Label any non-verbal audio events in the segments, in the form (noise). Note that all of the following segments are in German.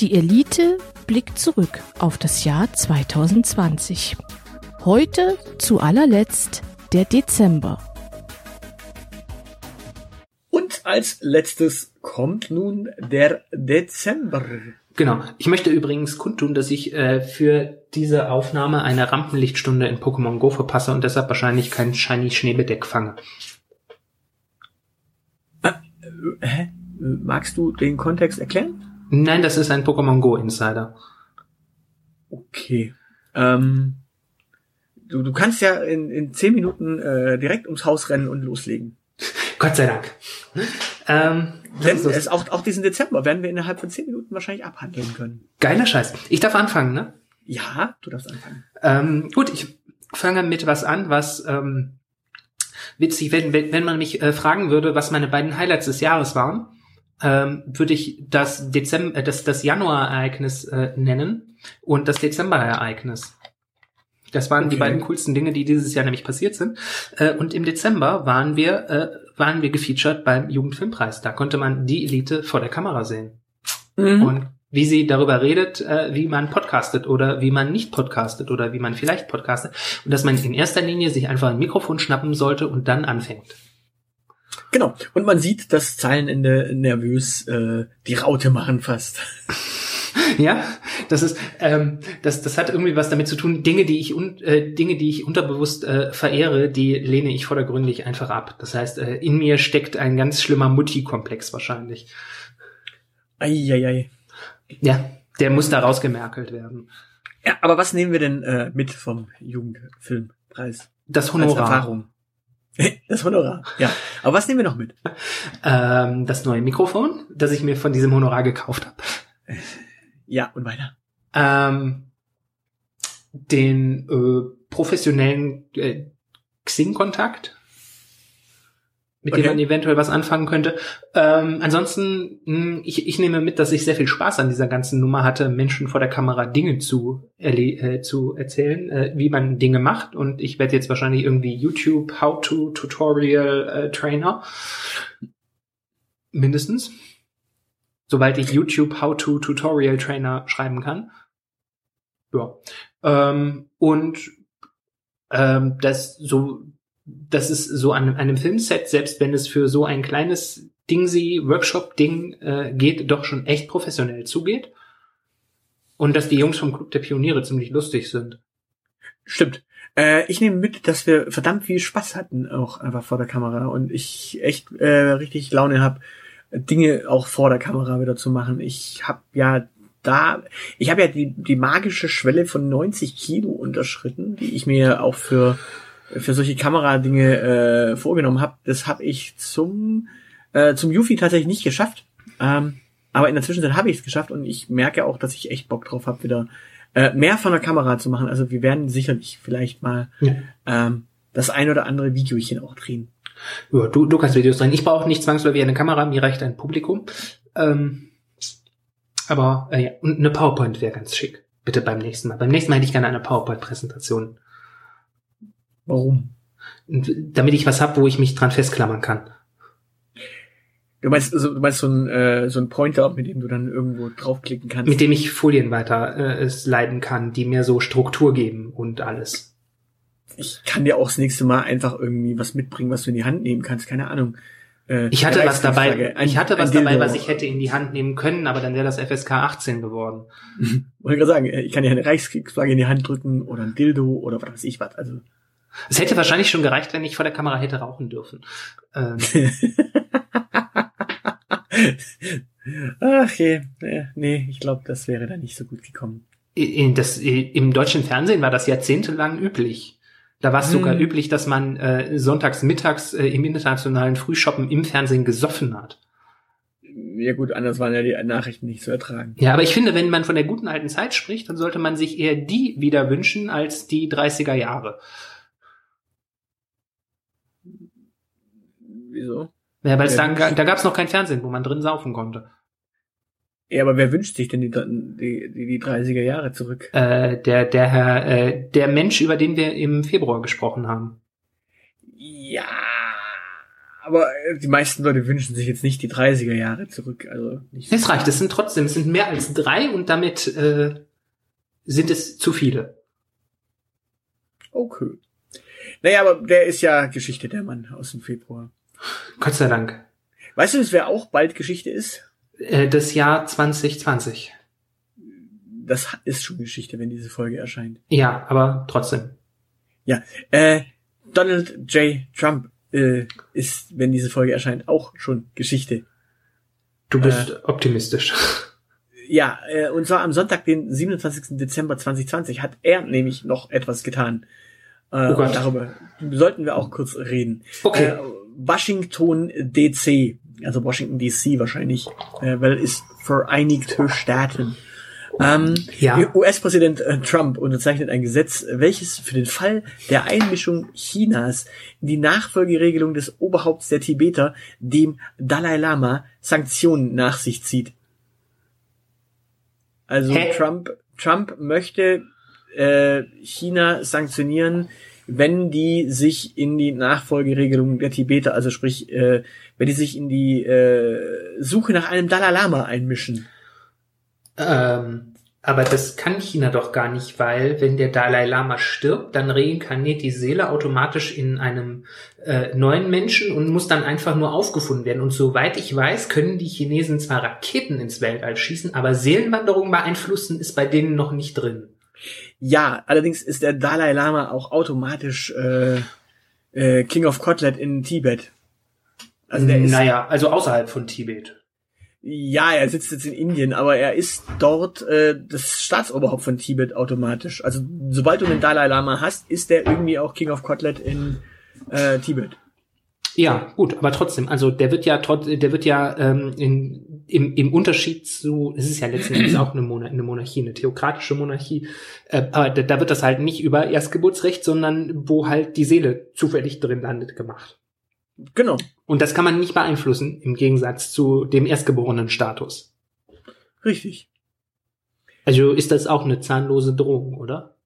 Die Elite blickt zurück auf das Jahr 2020. Heute zu allerletzt der Dezember. Und als letztes kommt nun der Dezember. Genau. Ich möchte übrigens kundtun, dass ich äh, für diese Aufnahme eine Rampenlichtstunde in Pokémon Go verpasse und deshalb wahrscheinlich kein Shiny Schneebedeck fange. Äh, hä? Magst du den Kontext erklären? Nein, das ist ein Pokémon Go Insider. Okay. Ähm, du, du kannst ja in, in zehn Minuten äh, direkt ums Haus rennen und loslegen. (laughs) Gott sei Dank. Ähm, Denn es, auch, auch diesen Dezember werden wir innerhalb von zehn Minuten wahrscheinlich abhandeln können. Geiler Scheiß. Ich darf anfangen, ne? Ja, du darfst anfangen. Ähm, gut, ich fange mit was an, was ähm, witzig, wenn, wenn, wenn man mich äh, fragen würde, was meine beiden Highlights des Jahres waren, ähm, würde ich das Dezember, äh, das, das Januar-Ereignis äh, nennen und das Dezember-Ereignis. Das waren okay. die beiden coolsten Dinge, die dieses Jahr nämlich passiert sind. Äh, und im Dezember waren wir, äh, waren wir gefeatured beim Jugendfilmpreis. Da konnte man die Elite vor der Kamera sehen. Mhm. Und wie sie darüber redet, äh, wie man podcastet oder wie man nicht podcastet oder wie man vielleicht podcastet. Und dass man in erster Linie sich einfach ein Mikrofon schnappen sollte und dann anfängt. Genau. Und man sieht das Zeilenende nervös äh, die Raute machen fast. (laughs) ja, das ist, ähm, das, das hat irgendwie was damit zu tun. Dinge, die ich un, äh, Dinge, die ich unterbewusst äh, verehre, die lehne ich vordergründig einfach ab. Das heißt, äh, in mir steckt ein ganz schlimmer Mutti-Komplex wahrscheinlich. Eieiei. Ja, der muss da rausgemerkelt werden. Ja, aber was nehmen wir denn äh, mit vom Jugendfilmpreis? Das Honorar. Als Erfahrung. (laughs) Das Honorar, ja. Aber was nehmen wir noch mit? Ähm, das neue Mikrofon, das ich mir von diesem Honorar gekauft habe. Ja, und weiter. Ähm, den äh, professionellen äh, Xing-Kontakt, mit okay. dem man eventuell was anfangen könnte. Ähm, ansonsten, mh, hm, ich, ich nehme mit, dass ich sehr viel Spaß an dieser ganzen Nummer hatte, Menschen vor der Kamera Dinge zu, äh, zu erzählen, äh, wie man Dinge macht. Und ich werde jetzt wahrscheinlich irgendwie YouTube How-to Tutorial äh, Trainer. Mindestens sobald ich YouTube How-to Tutorial Trainer schreiben kann. Ja. Ähm, und ähm, das so, das ist so an einem Filmset, selbst wenn es für so ein kleines Dingsy Workshop-Ding äh, geht, doch schon echt professionell zugeht. Und dass die Jungs vom Club der Pioniere ziemlich lustig sind. Stimmt. Äh, ich nehme mit, dass wir verdammt viel Spaß hatten, auch einfach vor der Kamera. Und ich echt äh, richtig Laune habe, Dinge auch vor der Kamera wieder zu machen. Ich habe ja da, ich habe ja die, die magische Schwelle von 90 Kilo unterschritten, die ich mir auch für, für solche Kameradinge äh, vorgenommen habe. Das habe ich zum, äh, zum Yuffie tatsächlich nicht geschafft. Ähm, aber in der Zwischenzeit habe ich es geschafft und ich merke auch, dass ich echt Bock drauf habe, wieder äh, mehr von der Kamera zu machen. Also wir werden sicherlich vielleicht mal ja. ähm, das ein oder andere Videochen auch drehen. Ja, du, du kannst Videos drehen. Ich brauche nicht zwangsläufig eine Kamera, mir reicht ein Publikum. Ähm, aber äh, ja, und eine PowerPoint wäre ganz schick. Bitte beim nächsten Mal. Beim nächsten Mal hätte ich gerne eine PowerPoint-Präsentation. Warum? Damit ich was hab, wo ich mich dran festklammern kann. Du meinst, also, du meinst so ein, äh, so ein Pointer, mit dem du dann irgendwo draufklicken kannst? Mit dem ich Folien weiter äh, leiten kann, die mir so Struktur geben und alles ich kann dir auch das nächste Mal einfach irgendwie was mitbringen, was du in die Hand nehmen kannst, keine Ahnung. Äh, ich hatte was dabei, ein, ich hatte was dabei, was ich hätte in die Hand nehmen können, aber dann wäre das FSK 18 geworden. (laughs) Wollte gerade sagen, ich kann dir eine Reichskriegsflagge in die Hand drücken oder ein Dildo oder was weiß ich was, also. Es hätte wahrscheinlich schon gereicht, wenn ich vor der Kamera hätte rauchen dürfen. Ähm. Ach je, nee, ich glaube, das wäre da nicht so gut gekommen. Das, Im deutschen Fernsehen war das jahrzehntelang üblich. Da war es sogar hm. üblich, dass man äh, sonntags mittags äh, im internationalen Frühshoppen im Fernsehen gesoffen hat. Ja gut, anders waren ja die Nachrichten nicht zu ertragen. Ja, aber ich finde, wenn man von der guten alten Zeit spricht, dann sollte man sich eher die wieder wünschen als die 30er Jahre. Wieso? Ja, weil es da, da gab es noch kein Fernsehen, wo man drin saufen konnte. Ja, aber wer wünscht sich denn die, die, die, die 30er Jahre zurück? Äh, der, der Herr, äh, der Mensch, über den wir im Februar gesprochen haben. Ja, aber äh, die meisten Leute wünschen sich jetzt nicht die 30er Jahre zurück. Also nicht Es reicht, es sind trotzdem, es sind mehr als drei und damit äh, sind es zu viele. Okay. Naja, aber der ist ja Geschichte, der Mann aus dem Februar. Gott sei Dank. Weißt du, wer auch bald Geschichte ist? Äh, das Jahr 2020. Das ist schon Geschichte, wenn diese Folge erscheint. Ja, aber trotzdem. Ja, äh, Donald J. Trump äh, ist, wenn diese Folge erscheint, auch schon Geschichte. Du bist optimistisch. Ja, äh, und zwar am Sonntag, den 27. Dezember 2020, hat er nämlich noch etwas getan. Äh, Oh Gott. darüber sollten wir auch kurz reden. Okay. Äh, Washington DC, also Washington DC wahrscheinlich, äh, weil es Vereinigte Staaten. Ähm, Ja. US-Präsident äh, Trump unterzeichnet ein Gesetz, welches für den Fall der Einmischung Chinas in die Nachfolgeregelung des Oberhaupts der Tibeter, dem Dalai Lama, Sanktionen nach sich zieht. Also Hä? Trump, Trump möchte äh, China sanktionieren, wenn die sich in die Nachfolgeregelung der Tibeter, also sprich, äh, wenn die sich in die äh, Suche nach einem Dalai Lama einmischen. Ähm, aber das kann China doch gar nicht, weil wenn der Dalai Lama stirbt, dann reinkarniert die Seele automatisch in einem äh, neuen Menschen und muss dann einfach nur aufgefunden werden. Und soweit ich weiß, können die Chinesen zwar Raketen ins Weltall schießen, aber Seelenwanderung beeinflussen ist bei denen noch nicht drin. Ja, allerdings ist der Dalai Lama auch automatisch äh, äh, King of Kotlet in Tibet. Also der ist, naja, also außerhalb von Tibet. ja, er sitzt jetzt in Indien, aber er ist dort äh, das Staatsoberhaupt von Tibet automatisch. Also sobald du einen Dalai Lama hast, ist der irgendwie auch King of Kotlet in äh, Tibet. Ja, gut, aber trotzdem, also der wird ja trotz, der wird ja ähm, in, im, im Unterschied zu, es ist ja letzten Endes auch eine, Monar eine Monarchie, eine theokratische Monarchie, äh, aber da, da wird das halt nicht über Erstgeburtsrecht, sondern wo halt die Seele zufällig drin landet, gemacht. Genau, Und das kann man nicht beeinflussen, im Gegensatz zu dem erstgeborenen Status. richtig. Also ist das auch eine zahnlose Drohung, oder?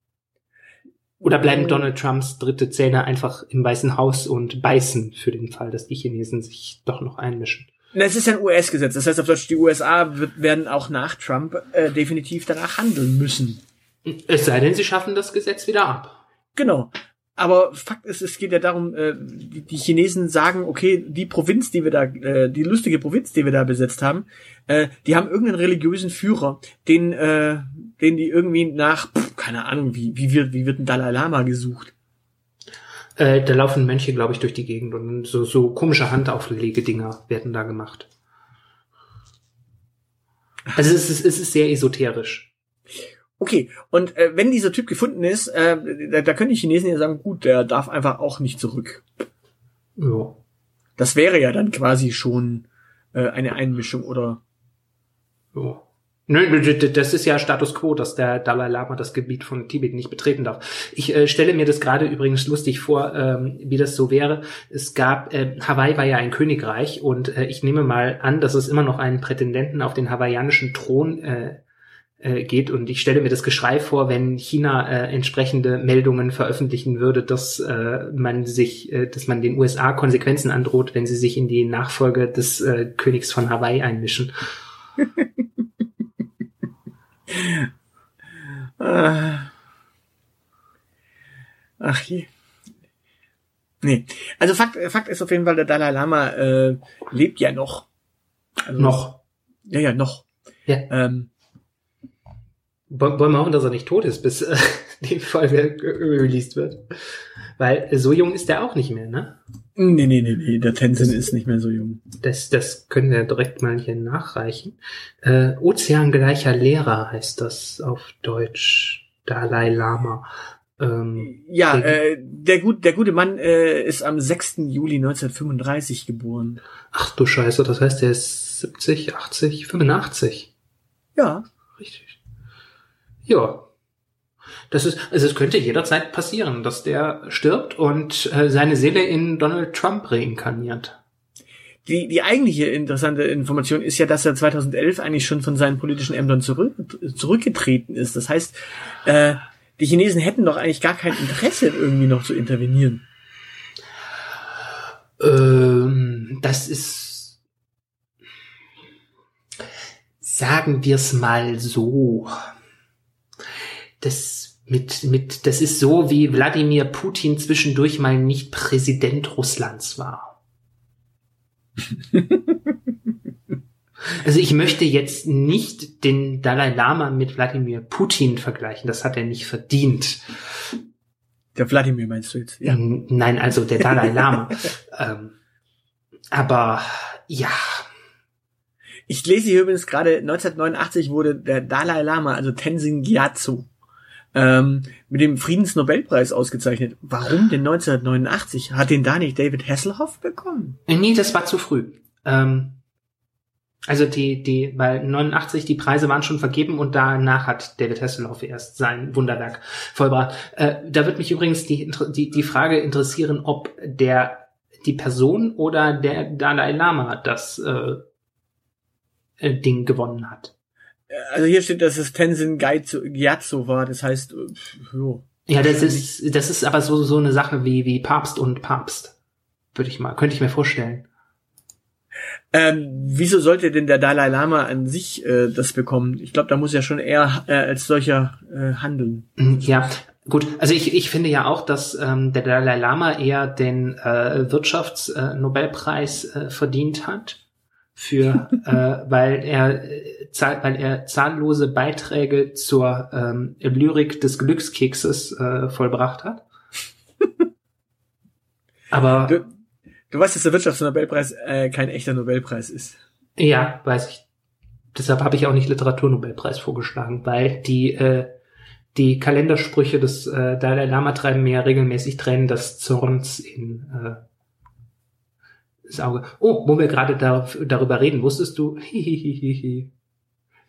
Oder bleiben. Donald Trumps dritte Zähne einfach im Weißen Haus und beißen für den Fall, dass die Chinesen sich doch noch einmischen? Na, Es ist ja ein US-Gesetz, das heißt auf Deutsch, die USA wird, werden auch nach Trump äh, definitiv danach handeln müssen. Es sei denn, sie schaffen das Gesetz wieder ab. Genau. Aber Fakt ist, es geht ja darum, äh, die, die Chinesen sagen, okay, die Provinz, die wir da, äh, die lustige Provinz, die wir da besetzt haben, äh, die haben irgendeinen religiösen Führer, den, äh, den die irgendwie nach, pff, keine Ahnung, wie, wie wird, wie wird ein Dalai Lama gesucht? Äh, da laufen Mönche, glaube ich, durch die Gegend und so, so komische Handauflegedinger werden da gemacht. Also es ist, es ist sehr esoterisch. Okay, und äh, wenn dieser Typ gefunden ist, äh, da, da können die Chinesen ja sagen, gut, der darf einfach auch nicht zurück. Ja. Das wäre ja dann quasi schon äh, eine Einmischung oder Ja. Nö, das ist ja Status quo, dass der Dalai Lama das Gebiet von Tibet nicht betreten darf. Ich äh, stelle mir das gerade übrigens lustig vor, ähm, wie das so wäre. Es gab, äh, Hawaii war ja ein Königreich und äh, ich nehme mal an, dass es immer noch einen Prätendenten auf den hawaiianischen Thron äh, äh, geht und ich stelle mir das Geschrei vor, wenn China äh, entsprechende Meldungen veröffentlichen würde, dass äh, man sich, äh, dass man den USA Konsequenzen androht, wenn sie sich in die Nachfolge des äh, Königs von Hawaii einmischen. (laughs) Äh. Ach je. Nee. Also Fakt, Fakt ist auf jeden Fall, der Dalai Lama äh, lebt ja noch. Also, Noch. Ja, ja, noch. Ja. Ähm, Wollen wir hoffen, dass er nicht tot ist, bis äh, (laughs) die Folge ge- released wird. Weil so jung ist er auch nicht mehr, ne? nee, nee, nee, nee, der Tenzin ist nicht mehr so jung. Das, das können wir direkt mal hier nachreichen. Äh, Ozeangleicher Lehrer heißt das auf Deutsch. Dalai Lama. Ähm, Ja, Der- äh, der, gut, der gute Mann äh, ist am 6. Juli 1935 geboren. ach du Scheiße, das heißt, er ist 70, 80, 85. Ja. Ja. Das ist, also es könnte jederzeit passieren, dass der stirbt und äh, seine Seele in Donald Trump reinkarniert. Die, die eigentliche interessante Information ist ja, dass er 2011 eigentlich schon von seinen politischen Ämtern zurück, zurückgetreten ist. Das heißt, äh, die Chinesen hätten doch eigentlich gar kein Interesse, irgendwie noch zu intervenieren. Ähm, das ist, sagen wir es mal so, das mit, mit, das ist so, wie Wladimir Putin zwischendurch mal nicht Präsident Russlands war. (laughs) Also ich möchte jetzt nicht den Dalai Lama mit Wladimir Putin vergleichen. Das hat er nicht verdient. Der Wladimir meinst du jetzt? Ja. Nein, also der Dalai Lama. (laughs) ähm, aber ja. Ich lese hier übrigens gerade, 1989 wurde der Dalai Lama, also Tenzin Gyatso, ähm, mit dem Friedensnobelpreis ausgezeichnet. Warum denn 1989? Hat den da nicht David Hasselhoff bekommen? Nee, das war zu früh. Ähm, also die, die, weil 89 die Preise waren schon vergeben und danach hat David Hasselhoff erst sein Wunderwerk vollbracht. Äh, da wird mich übrigens die, die, die Frage interessieren, ob der die Person oder der Dalai Lama das äh, äh, Ding gewonnen hat. Also hier steht, dass es Tenzin Gyatso war, das heißt, äh, jo. Ja, das ist, das ist aber so, so eine Sache wie, wie Papst und Papst. Würde ich mal, könnte ich mir vorstellen. Ähm, wieso sollte denn der Dalai Lama an sich äh, das bekommen? Ich glaube, da muss er schon eher äh, als solcher äh, handeln. Mm, ja, gut. Also ich, ich finde ja auch, dass ähm, der Dalai Lama eher den äh, Wirtschaftsnobelpreis äh, äh, verdient hat für, (laughs) äh, weil er äh, weil er zahllose Beiträge zur ähm, Lyrik des Glückskekses äh, vollbracht hat. (laughs) Aber du, du weißt, dass der Wirtschaftsnobelpreis äh, kein echter Nobelpreis ist. Ja, weiß ich. Deshalb habe ich auch nicht Literaturnobelpreis vorgeschlagen, weil die äh, die Kalendersprüche des äh, Dalai Lama treiben mir regelmäßig Tränen des Zorns in äh, das Auge. Oh, wo wir gerade da, darüber reden, wusstest du? Hihihihi.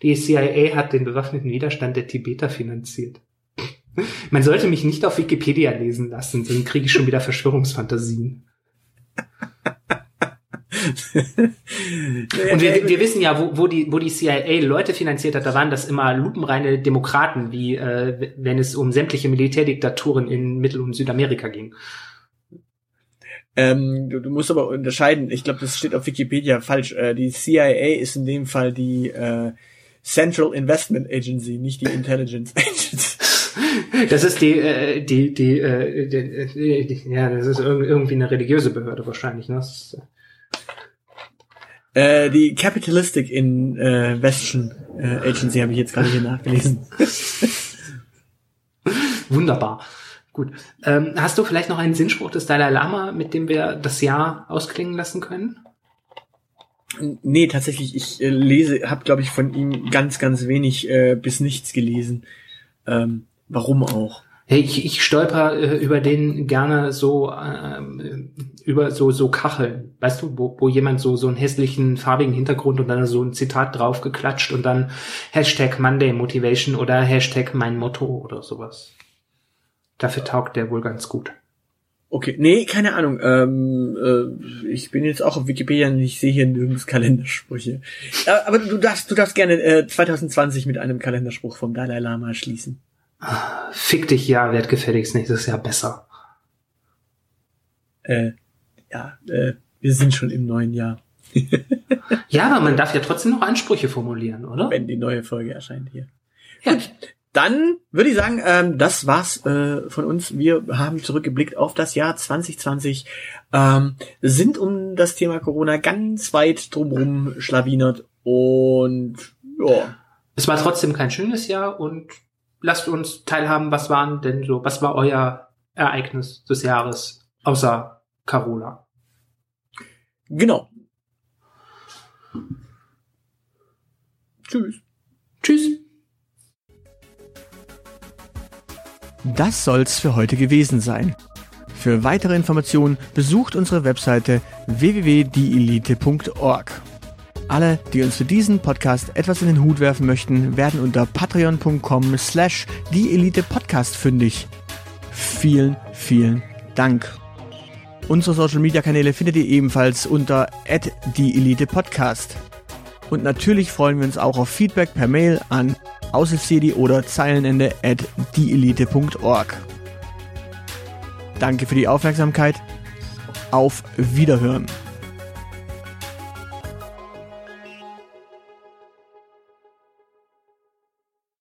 Die CIA hat den bewaffneten Widerstand der Tibeter finanziert. Man sollte mich nicht auf Wikipedia lesen lassen, dann kriege ich schon wieder Verschwörungsfantasien. (laughs) Und wir, wir wissen ja, wo, wo, die, wo die CIA Leute finanziert hat, da waren das immer lupenreine Demokraten, wie äh, wenn es um sämtliche Militärdiktaturen in Mittel- und Südamerika ging. Ähm, du, du musst aber unterscheiden, ich glaube, das steht auf Wikipedia falsch. Äh, die CIA ist in dem Fall die äh, Central Investment Agency, nicht die Intelligence (laughs) Agency. Das ist die, äh, die, die, äh, die, die, ja, das ist irgendwie eine religiöse Behörde wahrscheinlich, ne? Ist, äh, die Capitalistic Investion äh, Agency habe ich jetzt gerade hier nachgelesen. (laughs) Wunderbar. Gut. Ähm, hast du vielleicht noch einen Sinnspruch des Dalai Lama, mit dem wir das Jahr ausklingen lassen können? Nee, tatsächlich, ich äh, lese, habe, glaube ich, von ihm ganz, ganz wenig äh, bis nichts gelesen. Ähm, warum auch? Hey, ich, ich stolper äh, über den gerne so äh, über so so Kacheln, weißt du, wo, wo jemand so so einen hässlichen farbigen Hintergrund und dann so ein Zitat drauf geklatscht und dann Hashtag Monday Motivation oder Hashtag mein Motto oder sowas. Dafür taugt der wohl ganz gut. Okay, nee, keine Ahnung. Ähm, äh, ich bin jetzt auch auf Wikipedia und ich sehe hier nirgends Kalendersprüche. Aber, du darfst, du darfst gerne äh, 2020 mit einem Kalenderspruch vom Dalai Lama schließen. Fick dich, ja, werd gefälligst nächstes Jahr besser. Äh, ja, äh, wir sind schon im neuen Jahr. (laughs) ja, aber man darf ja trotzdem noch Ansprüche formulieren, oder? Wenn die neue Folge erscheint hier. Ja. Gut, dann würde ich sagen, ähm, das war's äh, von uns. Wir haben zurückgeblickt auf das Jahr 2020, ähm, sind um das Thema Corona ganz weit drumherum schlawinert und ja. Es war trotzdem kein schönes Jahr und lasst uns teilhaben, was waren denn so, was war euer Ereignis des Jahres außer Carola? Genau. Tschüss. Tschüss. Das soll's für heute gewesen sein. Für weitere Informationen besucht unsere Webseite www.dielite.org. Alle, die uns für diesen Podcast etwas in den Hut werfen möchten, werden unter patreon.com slash dieelitepodcast fündig. Vielen, vielen Dank. Unsere Social Media Kanäle findet ihr ebenfalls unter dieelitepodcast. Und natürlich freuen wir uns auch auf Feedback per Mail an aushilfsjedi oder Zeilenende at dieelite.org. Danke für die Aufmerksamkeit. Auf Wiederhören.